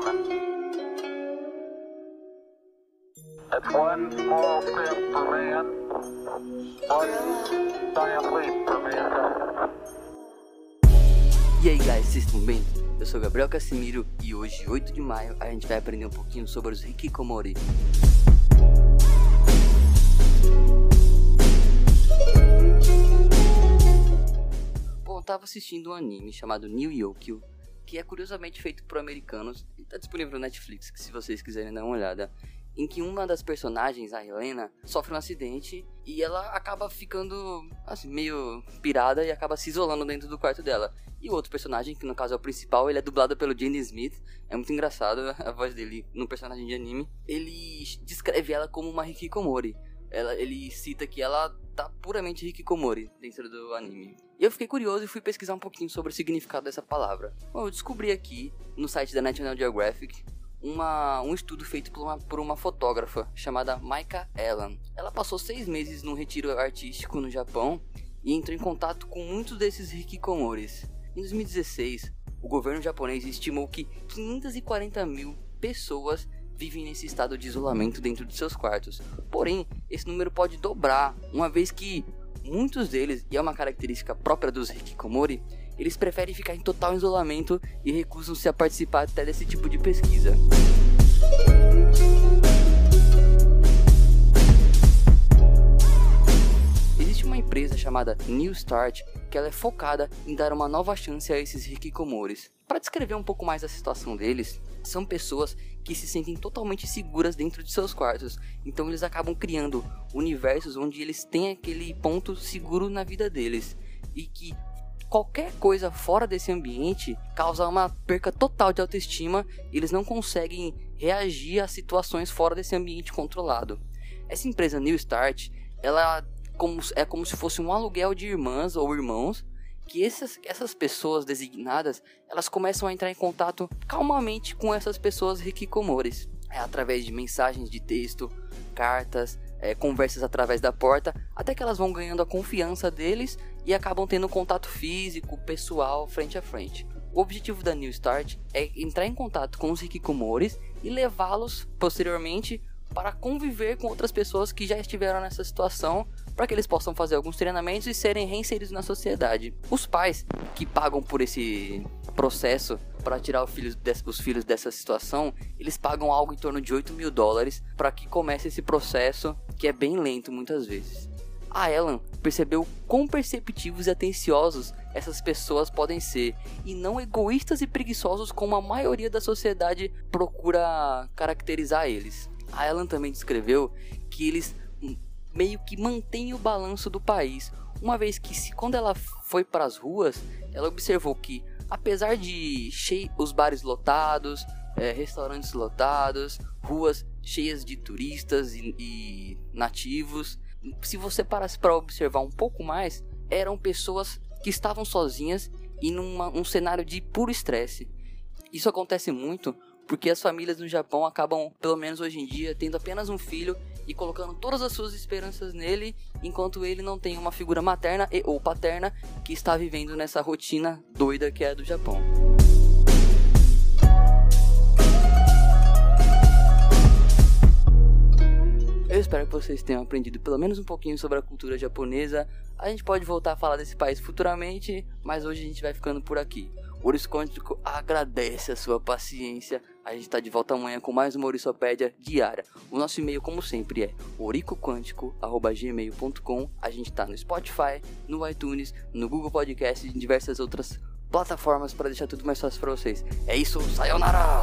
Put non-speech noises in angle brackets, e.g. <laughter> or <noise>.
Mankind. E aí, guys, vocês estão bem? Eu sou Gabriel Casimiro e hoje, 8 de maio, a gente vai aprender um pouquinho sobre os Hikikomori. Bom, eu tava assistindo um anime chamado New Yokio, que é curiosamente feito por americanos e tá disponível no Netflix, que se vocês quiserem dar uma olhada em que uma das personagens, a Helena, sofre um acidente e ela acaba ficando assim, meio pirada e acaba se isolando dentro do quarto dela. E o outro personagem, que no caso é o principal, ele é dublado pelo Jenny Smith. É muito engraçado <laughs> a voz dele no personagem de anime. Ele descreve ela como uma hikikomori. Ela, ele cita que ela tá puramente hikikomori dentro do anime. E eu fiquei curioso e fui pesquisar um pouquinho sobre o significado dessa palavra. Bom, eu descobri aqui no site da National Geographic uma, um estudo feito por uma, por uma fotógrafa chamada Maika Ellen. Ela passou seis meses num retiro artístico no Japão e entrou em contato com muitos desses hikikomoris. Em 2016, o governo japonês estimou que 540 mil pessoas vivem nesse estado de isolamento dentro de seus quartos. Porém, esse número pode dobrar, uma vez que muitos deles, e é uma característica própria dos hikikomori, eles preferem ficar em total isolamento e recusam-se a participar até desse tipo de pesquisa. Empresa chamada New Start que ela é focada em dar uma nova chance a esses hikikomoris. Para descrever um pouco mais a situação deles, são pessoas que se sentem totalmente seguras dentro de seus quartos. Então eles acabam criando universos onde eles têm aquele ponto seguro na vida deles e que qualquer coisa fora desse ambiente causa uma perca total de autoestima e eles não conseguem reagir a situações fora desse ambiente controlado. Essa empresa New Start, ela como, é como se fosse um aluguel de irmãs ou irmãos que essas, essas pessoas designadas elas começam a entrar em contato calmamente com essas pessoas hikikomores é, através de mensagens de texto, cartas, é, conversas através da porta, até que elas vão ganhando a confiança deles e acabam tendo contato físico, pessoal, frente a frente. O objetivo da New Start é entrar em contato com os hikikomoris e levá-los posteriormente para conviver com outras pessoas que já estiveram nessa situação, para que eles possam fazer alguns treinamentos e serem reinseridos na sociedade. Os pais que pagam por esse processo para tirar filho os filhos dessa situação, eles pagam algo em torno de 8 mil dólares para que comece esse processo que é bem lento muitas vezes. A Ellen percebeu quão perceptivos e atenciosos essas pessoas podem ser e não egoístas e preguiçosos como a maioria da sociedade procura caracterizar eles. A Ellen também descreveu que eles meio que mantêm o balanço do país, uma vez que se, quando ela foi para as ruas, ela observou que apesar de chei os bares lotados, é, restaurantes lotados, ruas cheias de turistas e, e nativos, se você parasse para observar um pouco mais, eram pessoas que estavam sozinhas e num cenário de puro estresse. Isso acontece muito porque as famílias no Japão acabam, pelo menos hoje em dia, tendo apenas um filho e colocando todas as suas esperanças nele, enquanto ele não tem uma figura materna e ou paterna que está vivendo nessa rotina doida que é a do Japão. Eu espero que vocês tenham aprendido pelo menos um pouquinho sobre a cultura japonesa. A gente pode voltar a falar desse país futuramente, mas hoje a gente vai ficando por aqui. Ouriço Quântico agradece a sua paciência. A gente está de volta amanhã com mais uma Ourissopédia diária. O nosso e-mail, como sempre, é oricoquântico.gmail.com. A gente está no Spotify, no iTunes, no Google Podcast e em diversas outras plataformas para deixar tudo mais fácil para vocês. É isso, sayonara!